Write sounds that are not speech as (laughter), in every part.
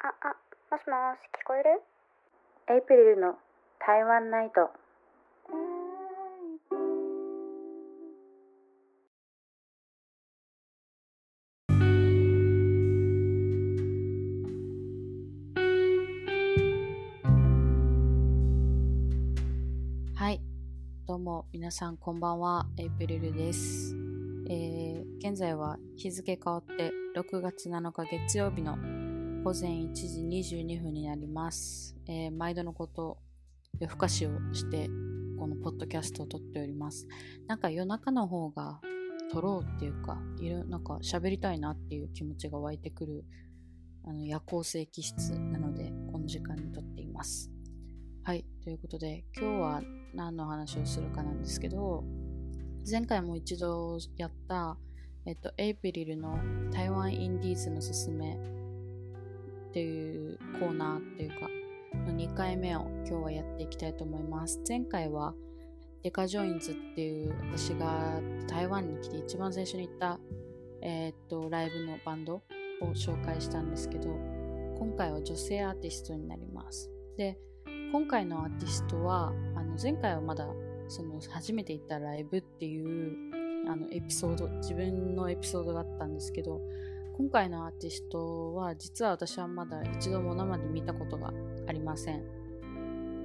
あ、あ、もしもし、聞こえる？エイプリルの台湾ナイト。はい、どうも皆さんこんばんは、エイプリルです。えー、現在は日付変わって6月7日月曜日の午前1時22分になります。えー、毎度のこと、夜更かしをして、このポッドキャストを撮っております。なんか夜中の方が撮ろうっていうか、いるなんか喋りたいなっていう気持ちが湧いてくるあの夜行性気質なので、この時間に撮っています。はい、ということで、今日は何の話をするかなんですけど、前回も一度やった、えっと、エイプリルの台湾インディーズのすすめっていうコーナーっていうか、2回目を今日はやっていきたいと思います。前回は Deca Joins っていう私が台湾に来て一番最初に行った、えー、っとライブのバンドを紹介したんですけど今回は女性アーティストになります。で今回のアーティストはあの前回はまだその初めて行ったライブっていうあのエピソード自分のエピソードがあったんですけど今回のアーティストは実は私はまだ一度も生で見たことがありません、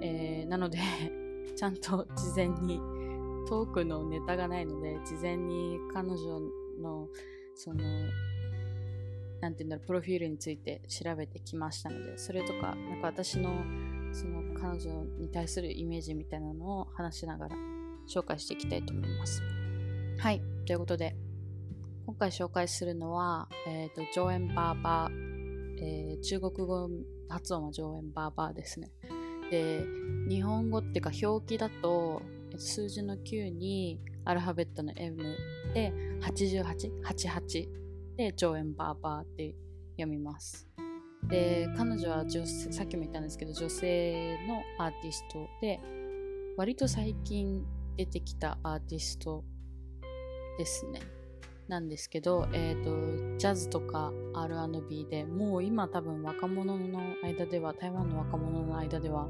えー、なので (laughs) ちゃんと事前にトークのネタがないので事前に彼女のその何て言うんだろうプロフィールについて調べてきましたのでそれとかなんか私のその彼女に対するイメージみたいなのを話しながら紹介していきたいと思います。はいということで今回紹介するのは、えーと、上演バーバー、えー、中国語発音は上演バーバーですね。で、日本語っていうか表記だと数字の9にアルファベットの M で88、88で上演バーバーって読みます。で、彼女は女さっきも言ったんですけど女性のアーティストで割と最近出てきたアーティストですね。なんですけど、えーと、ジャズとか R&B でもう今多分若者の間では台湾の若者の間では、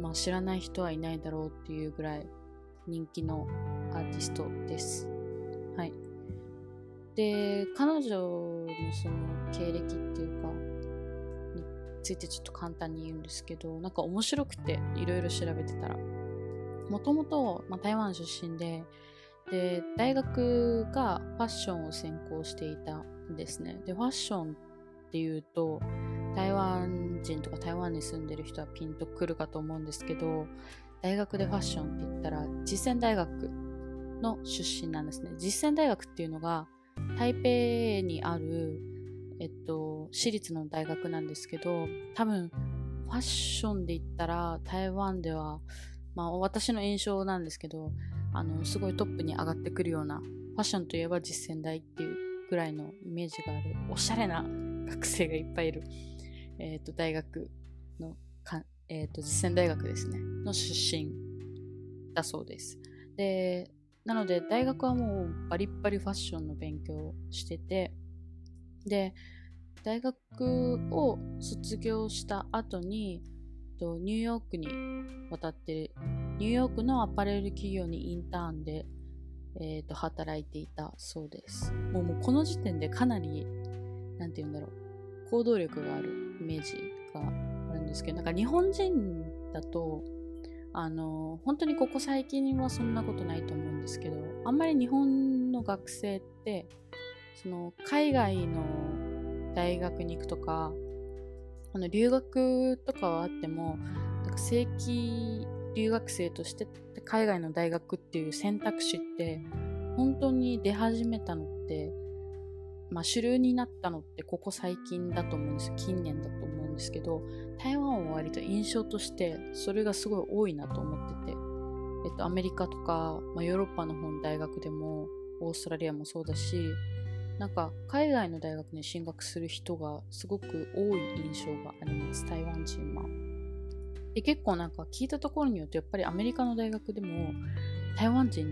まあ、知らない人はいないだろうっていうぐらい人気のアーティストです。はい。で、彼女のその経歴っていうか、についてちょっと簡単に言うんですけど、なんか面白くていろいろ調べてたら、もともと台湾出身で、で、大学がファッションを専攻していたんですね。で、ファッションっていうと、台湾人とか台湾に住んでる人はピンとくるかと思うんですけど、大学でファッションって言ったら、実践大学の出身なんですね。実践大学っていうのが、台北にある、えっと、私立の大学なんですけど、多分、ファッションで言ったら、台湾では、まあ私の印象なんですけど、あのすごいトップに上がってくるようなファッションといえば実践大っていうぐらいのイメージがあるおしゃれな学生がいっぱいいる、えーと、大学のか、えーと、実践大学ですね。の出身だそうです。でなので大学はもうバリッバリファッションの勉強をしててで大学を卒業した後にニューヨークに渡ってニューヨークのアパレル企業にインターンで、えーと、働いていたそうです。もうもうこの時点でかなり、なんて言うんだろう、行動力があるイメージがあるんですけど、なんか日本人だと、あの、本当にここ最近はそんなことないと思うんですけど、あんまり日本の学生って、その海外の大学に行くとか、あの留学とかはあっても、なんか正規留学生として海外の大学っていう選択肢って本当に出始めたのって、まあ、主流になったのってここ最近だと思うんです近年だと思うんですけど台湾は割と印象としてそれがすごい多いなと思ってて、えっと、アメリカとか、まあ、ヨーロッパの方の大学でもオーストラリアもそうだしなんか海外の大学に進学する人がすごく多い印象があります台湾人は。で結構なんか聞いたところによってやっぱりアメリカの大学でも台湾人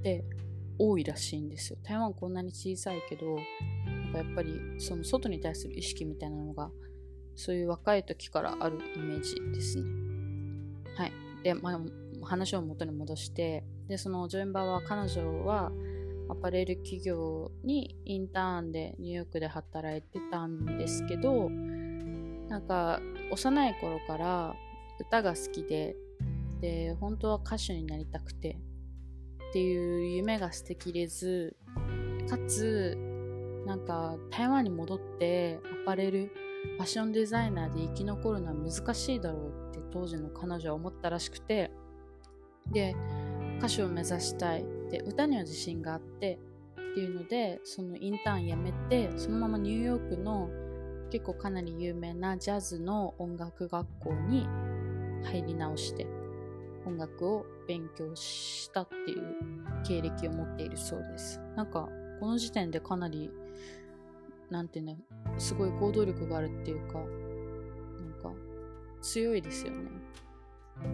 って多いらしいんですよ。台湾こんなに小さいけど、なんかやっぱりその外に対する意識みたいなのがそういう若い時からあるイメージですね。はい。で、まあ、話を元に戻して、で、そのジョエンバーは彼女はアパレル企業にインターンでニューヨークで働いてたんですけど、なんか幼い頃から歌が好きで、で、本当は歌手になりたくてっていう夢が捨てきれず、かつ、なんか台湾に戻ってアパレル、ファッションデザイナーで生き残るのは難しいだろうって当時の彼女は思ったらしくて、で、歌手を目指したい。で、歌には自信があってっていうので、そのインターン辞めて、そのままニューヨークの結構かなり有名なジャズの音楽学校に入り直して音楽を勉強したっていう経歴を持っているそうです。なんかこの時点でかなりなんてねすごい行動力があるっていうかなんか強いですよね。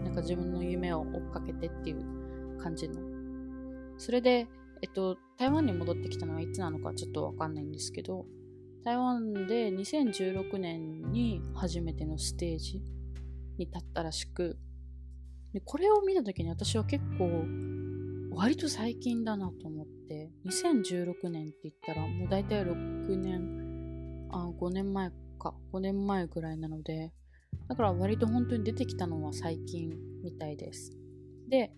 なんか自分の夢を追っかけてっていう感じの。それで、えっと、台湾に戻ってきたのはいつなのかちょっとわかんないんですけど、台湾で2016年に初めてのステージに立ったらしく、でこれを見た時に私は結構割と最近だなと思って、2016年って言ったらもう大体6年、あ、5年前か、5年前ぐらいなので、だから割と本当に出てきたのは最近みたいです。で、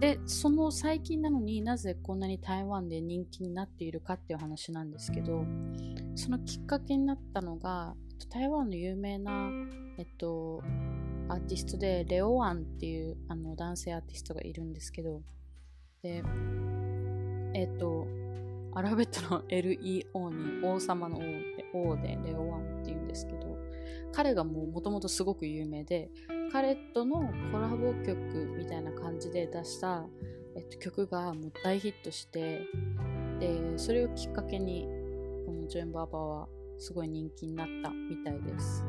で、その最近なのになぜこんなに台湾で人気になっているかっていう話なんですけど、そのきっかけになったのが、台湾の有名な、えっと、アーティストでレオワンっていうあの男性アーティストがいるんですけど、で、えっと、アルファベットの LEO に王様の王で O でレオワンっていうんですけど、彼がもうもともとすごく有名で、彼とのコラボ曲みたいな感じで出した、えっと、曲がもう大ヒットして、で、それをきっかけに、このジョン・バーバーはすごい人気になったみたいです。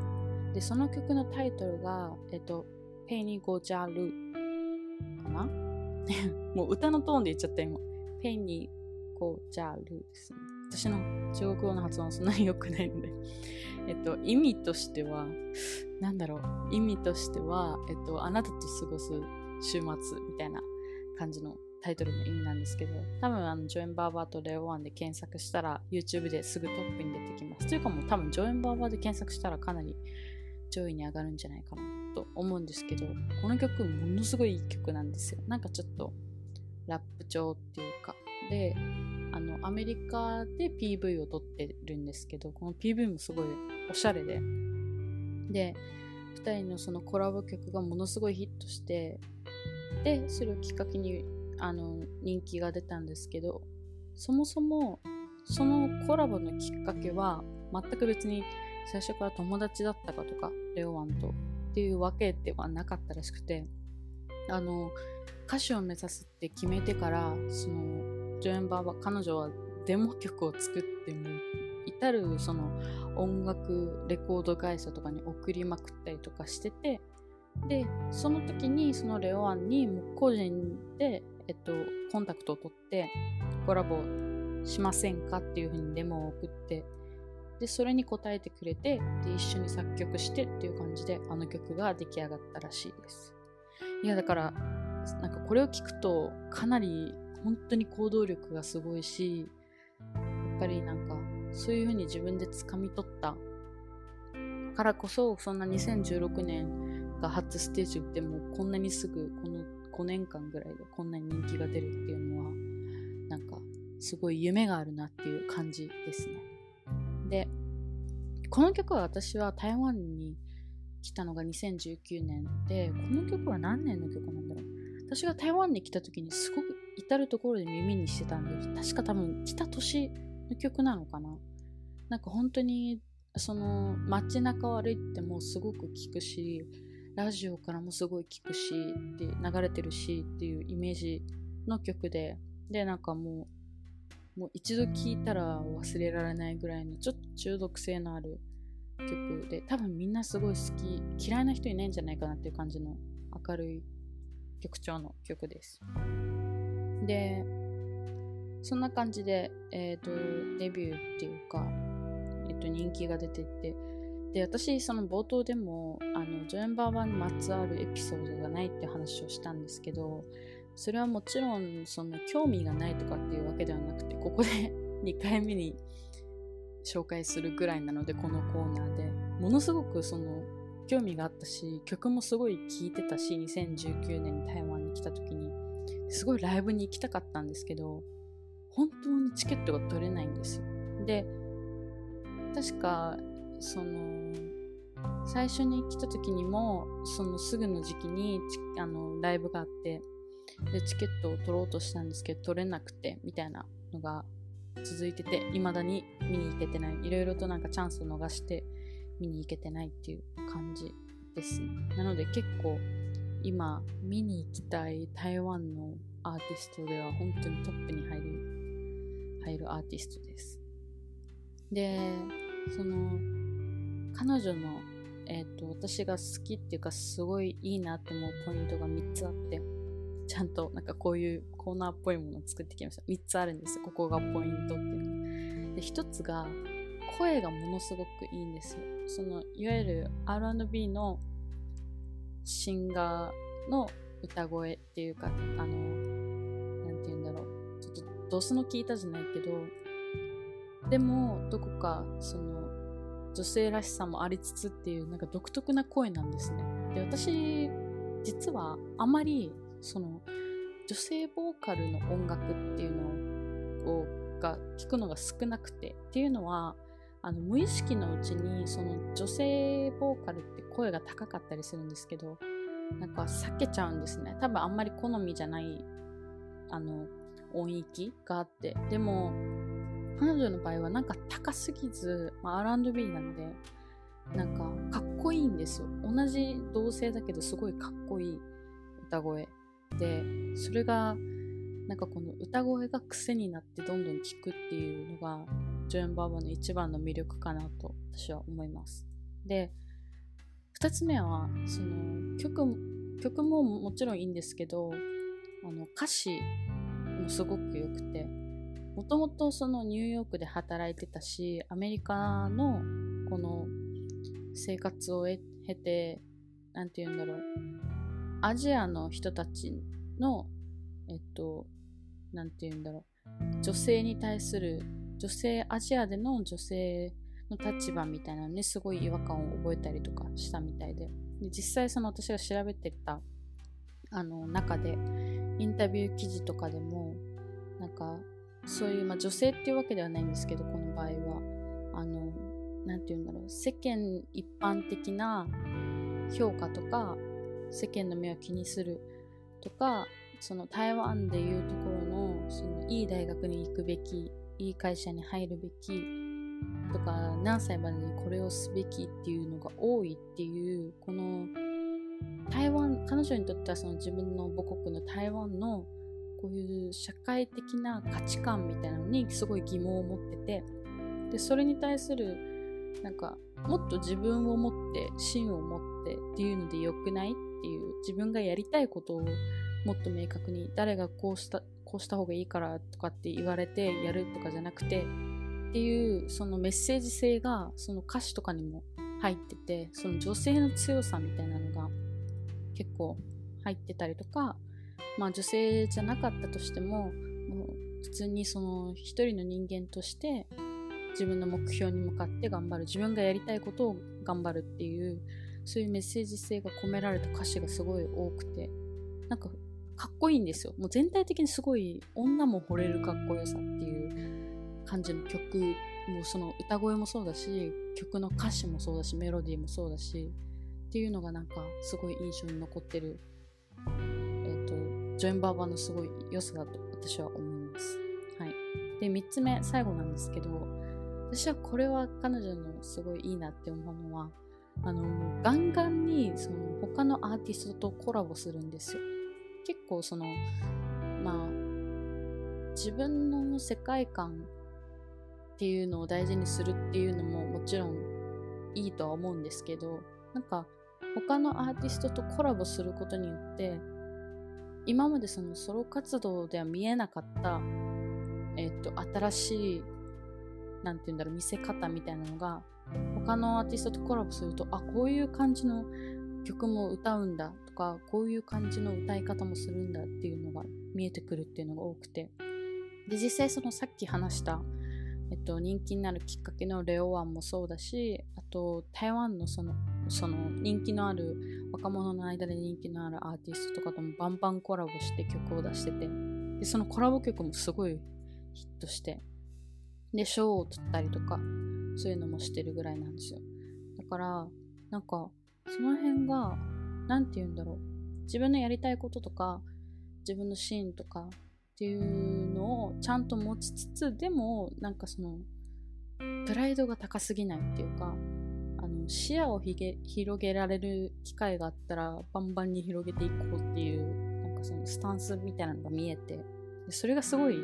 で、その曲のタイトルが、えっと、ペニゴジャルかな？(laughs) もう歌のトーンで言っちゃった今。ペニゴジャルですね。私の中国語の発音そんなに良くないので (laughs) えっと、意味としては、なんだろう、意味としては、えっと、あなたと過ごす週末みたいな感じのタイトルの意味なんですけど、多分あの、ジョエン・バーバーとレオワンで検索したら、YouTube ですぐトップに出てきます。というかもう多分、ジョエン・バーバーで検索したらかなり上位に上がるんじゃないかなと思うんですけど、この曲ものすごいいい曲なんですよ。なんかちょっとラップ調っていうか、で、あの、アメリカで PV を撮ってるんですけど、この PV もすごいおしゃれで、で、2人のそのコラボ曲がものすごいヒットして、で、それをきっかけにあの人気が出たんですけど、そもそもそのコラボのきっかけは全く別に最初から友達だったかとか、レオワンとっていうわけではなかったらしくて、あの、歌手を目指すって決めてから、その、ジョエンバーは彼女はデモ曲を作っても至るその音楽レコード会社とかに送りまくったりとかしててでその時にそのレオアンに個人で、えっと、コンタクトを取ってコラボしませんかっていう風にデモを送ってでそれに答えてくれてで一緒に作曲してっていう感じであの曲が出来上がったらしいです。いやだからなんかこれを聞くとかなり本当に行動力がすごいし、やっぱりなんか、そういうふうに自分で掴み取ったからこそ、そんな2016年が初ステージ打っても、こんなにすぐ、この5年間ぐらいでこんなに人気が出るっていうのは、なんか、すごい夢があるなっていう感じですね。で、この曲は私は台湾に来たのが2019年で、この曲は何年の曲なんだろう私が台湾に来た時にすごく至るところで耳にしてたんで確か多分来た年の曲なのかななんか本当にその街中を歩いてもすごく聞くしラジオからもすごい聞くしで流れてるしっていうイメージの曲ででなんかもうもう一度聴いたら忘れられないぐらいのちょっと中毒性のある曲で多分みんなすごい好き嫌いな人いないんじゃないかなっていう感じの明るい曲調の曲です。で、そんな感じで、え、ー、と、デビューっていうか、えっと、人気が出てってで私その冒頭でもあのジョエン・バーバーにまつわるエピソードがないって話をしたんですけどそれはもちろんその興味がないとかっていうわけではなくてここで (laughs) 2回目に紹介するぐらいなのでこのコーナーで。ものすごくその興味があったし曲もすごい聴いてたし2019年に台湾に来た時に。すごいライブに行きたかったんですけど本当にチケットが取れないんですよ。で確かその最初に来た時にもそのすぐの時期にあのライブがあってでチケットを取ろうとしたんですけど取れなくてみたいなのが続いてて未だに見に行けてない。いろいろとなんかチャンスを逃して見に行けてないっていう感じですね。なので結構今見に行きたい台湾のアーティストでは本当にトップに入る入るアーティストです。でその彼女の、えーと、私が好きっていうかすごいいいなって思うポイントが3つあってちゃんとなんかこういうコーナーっぽいものを作ってきました。3つあるんですよ。ここがポイントっていうので、1つが声がものすごくいいんですよ。そのいわゆる R&B のシンガーの歌声っていうか、あの、なんて言うんだろう。ちょっとドスの効いたじゃないけど、でもどこかその女性らしさもありつつっていうなんか独特な声なんですね。で、私実はあまりその女性ボーカルの音楽っていうのをが聞くのが少なくてっていうのはあの無意識のうちにその女性ボーカルって声が高かったりするんですけどなんか避けちゃうんですね多分あんまり好みじゃないあの音域があってでも彼女の場合はなんか高すぎず、まあ、R&B なのでなんかかっこいいんですよ。同じ同性だけどすごいかっこいい歌声。でそれがなんかこの歌声が癖になってどんどん聴くっていうのがジョエン・バーバーの一番の魅力かなと私は思います。で2つ目はその曲曲ももちろんいいんですけどあの歌詞もすごく良くてもともとそのニューヨークで働いてたしアメリカのこの生活を経て何て言うんだろうアジアの人たちの、えっと、なんて言うんだろう、女性に対する、女性、アジアでの女性の立場みたいなのにすごい違和感を覚えたりとかしたみたいで、で実際その私が調べてたあの中で、インタビュー記事とかでも、なんか、そういう、まあ、女性っていうわけではないんですけど、この場合は、あの、なんて言うんだろう、世間一般的な評価とか、世間の目を気にするとかその台湾でいうところのそのいい大学に行くべきいい会社に入るべきとか何歳までにこれをすべきっていうのが多いっていうこの台湾彼女にとってはその自分の母国の台湾のこういう社会的な価値観みたいなのにすごい疑問を持っててでそれに対するなんかもっと自分を持って芯を持ってっていうので良くないっていう自分がやりたいことをもっと明確に誰がこうしたこうした方がいいからとかって言われてやるとかじゃなくてっていうそのメッセージ性がその歌詞とかにも入っててその女性の強さみたいなのが結構入ってたりとかまあ女性じゃなかったとしてももう普通にその一人の人間として自分の目標に向かって頑張る自分がやりたいことを頑張るっていうそういうメッセージ性が込められた歌詞がすごい多くてなんかかっこいいんですよ。もう全体的にすごい女も惚れるかっこよさっていう感じの曲もうその歌声もそうだし曲の歌詞もそうだしメロディーもそうだしっていうのがなんかすごい印象に残ってる、ジョエン・バーバーのすごい良さだと私は思います。はい。で3つ目最後なんですけど私はこれは彼女のすごいいいなって思うのはあのガンガンにその他のアーティストとコラボするんですよ。結構そのまあ自分の世界観っていうのを大事にするっていうのももちろんいいとは思うんですけどなんか他のアーティストとコラボすることによって今までそのソロ活動では見えなかった、えっと、新しいなんて言うんだろう、見せ方みたいなのが、他のアーティストとコラボすると、あ、こういう感じの曲も歌うんだとか、こういう感じの歌い方もするんだっていうのが見えてくるっていうのが多くて。で、実際そのさっき話した、えっと、人気になるきっかけのレオワンもそうだし、あと、台湾のその、その人気のある、若者の間で人気のあるアーティストとかともバンバンコラボして曲を出してて、で、そのコラボ曲もすごいヒットして、で、賞を取ったりとか、そういうのもしてるぐらいなんですよ。だから、なんか、その辺が、なんて言うんだろう。自分のやりたいこととか、自分のシーンとかっていうのをちゃんと持ちつつ、でも、なんかその、プライドが高すぎないっていうか、視野をひげ広げられる機会があったらバンバンに広げていこうっていうなんかそのスタンスみたいなのが見えてでそれがすごいな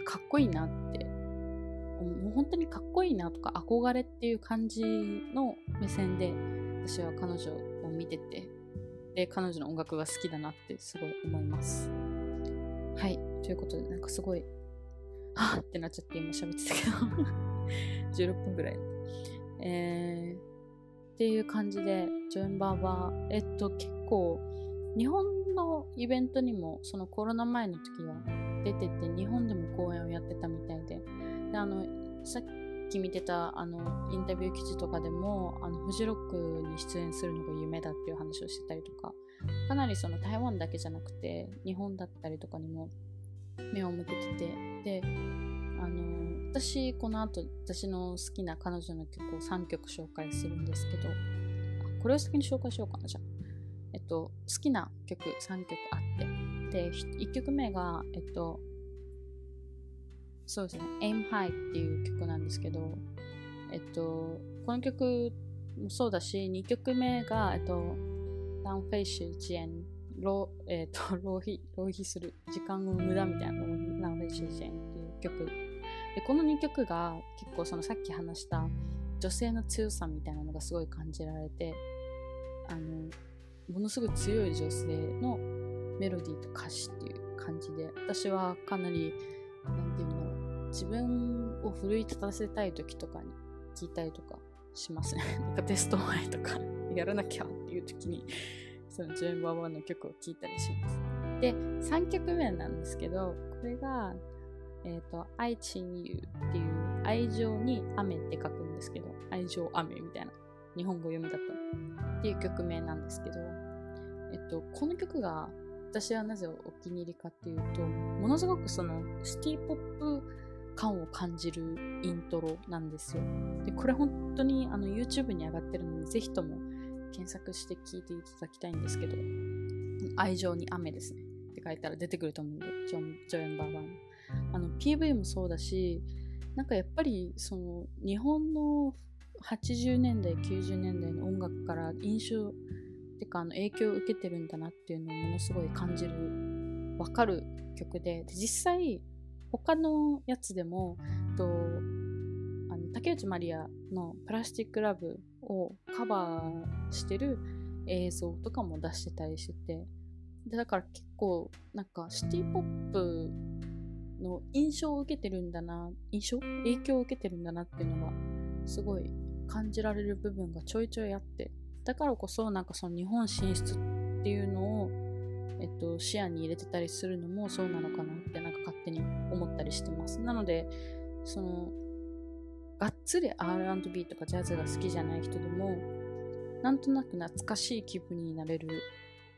んかかっこいいなってもう本当にかっこいいなとか憧れっていう感じの目線で私は彼女を見ててで彼女の音楽が好きだなってすごい思います。はい。ということでなんかすごいはぁってなっちゃって今喋ってたけど。(laughs) 16分ぐらい。えー、っていう感じでジョンバーはえっと結構日本のイベントにもそのコロナ前の時は出てて日本でも公演をやってたみたいで。であのさっき見てたあのインタビュー記事とかでもあのフジロックに出演するのが夢だっていう話をしてたりとかかなりその台湾だけじゃなくて日本だったりとかにも目を向けててであの私この後私の好きな彼女の曲を3曲紹介するんですけどこれを先に紹介しようかなじゃあ。えっと好きな曲3曲あって。で1曲目がえっとそうですね Aim High っていう曲なんですけどえっとこの曲もそうだし2曲目がえっと Down Face 遅延浪,、えっと (laughs) 浪費浪費する時間を無駄みたいな Down Face 遅延っていう曲でこの2曲が結構そのさっき話した女性の強さみたいなのがすごい感じられてあのものすごい強い女性のメロディーと歌詞っていう感じで私はかなり何て言うんだろう自分を奮い立たせたい時とかに聞いたりとかしますね。(laughs) なんかテスト前とか (laughs) やらなきゃっていう時にそのジェーンバーバーの曲を聴いたりします。で3曲目なんですけどこれがえっ、ー、と、愛情ゆっていう愛情に雨って書くんですけど、愛情雨みたいな日本語読みだったっていう曲名なんですけど、えっと、この曲が私はなぜお気に入りかっていうと、ものすごくそのシティポップ感を感じるイントロなんですよ。で、これ本当にあの YouTube に上がってるので、ぜひとも検索して聴いていただきたいんですけど、愛情に雨ですね。って書いたら出てくると思うんで、ジョン・ジョエンバーバーの。あの PV もそうだしなんかやっぱりその日本の80年代90年代の音楽から印象ってかあの影響を受けてるんだなっていうのをものすごい感じる分かる曲でで実際他のやつでもとあの竹内まりやの「プラスチック・ラブ」をカバーしてる映像とかも出してたりしててでだから結構なんかシティポップの印象を受けてるんだな、印象？影響を受けてるんだなっていうのが、すごい感じられる部分がちょいちょいあって、だからこそなんかその日本進出っていうのを、えっと、視野に入れてたりするのもそうなのかなってなんか勝手に思ったりしてます。なので、その、がっつり R&B とかジャズが好きじゃない人でも、なんとなく懐かしい気分になれる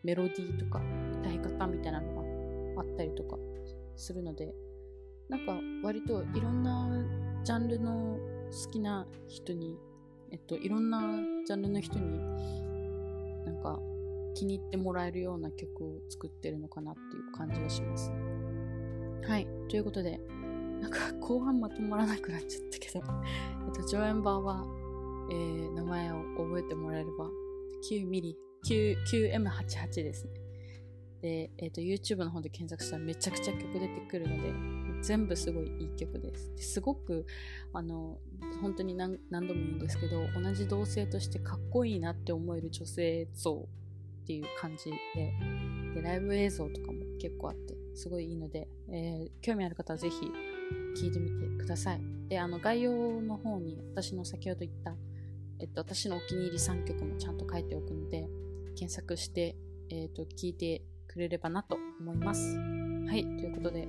メロディーとか歌い方みたいなのがあったりとかするので、なんか割といろんなジャンルの好きな人に、えっと、いろんなジャンルの人になんか気に入ってもらえるような曲を作ってるのかなっていう感じがしますね。はい。ということで、なんか後半まとまらなくなっちゃったけど (laughs) えっと、ジョエンバーは、えー、名前を覚えてもらえれば、9ミリ、9M88 ですね。で、え、ー、と、YouTube の方で検索したらめちゃくちゃ曲出てくるので、全部すごいいい曲です。ですごく、あの、本当に何何度も言うんですけど、同じ同性としてかっこいいなって思える女性像っていう感じで、で、ライブ映像とかも結構あって、すごいいいので、えー、興味ある方はぜひ聴いてみてください。で、あの概要の方に私の先ほど言った、えっと、私のお気に入り3曲もちゃんと書いておくので、検索して、えっと、聞いてくれればなと思います。はい、ということで、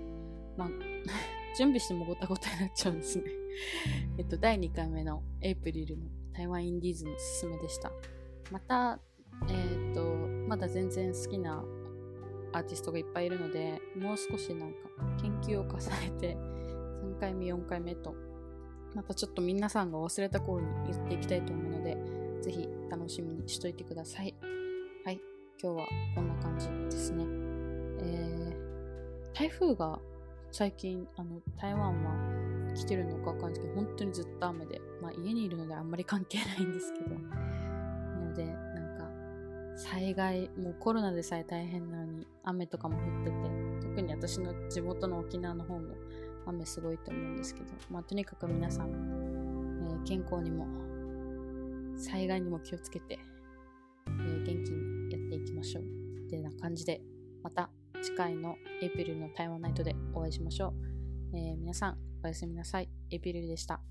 まあ、(laughs) 準備してもごたごたになっちゃうんですね。(laughs) えっと、第2回目のエイプリルの台湾インディーズのすすめでした。また、えっと、まだ全然好きなアーティストがいっぱいいるので、もう少しなんか研究を重ねて、3回目、4回目と、またちょっと皆さんが忘れた頃に言っていきたいと思うので、ぜひ楽しみにしといてくださ。い、今日はこんな感じですね。えー、台風が最近、あの、台湾は来てるのかわかんないですけど、本当にずっと雨で、まあ家にいるのであんまり関係ないんですけど、なので、なんか、災害、もうコロナでさえ大変なのに、雨とかも降ってて、特に私の地元の沖縄の方も雨すごいと思うんですけど、まあとにかく皆さん、えー、健康にも、災害にも気をつけて、えー、元気にていきましょう。ってな感じで、また次回のエイプリルの台湾ナイトでお会いしましょう。えー、皆さん、おやすみなさい。エイプリルでした。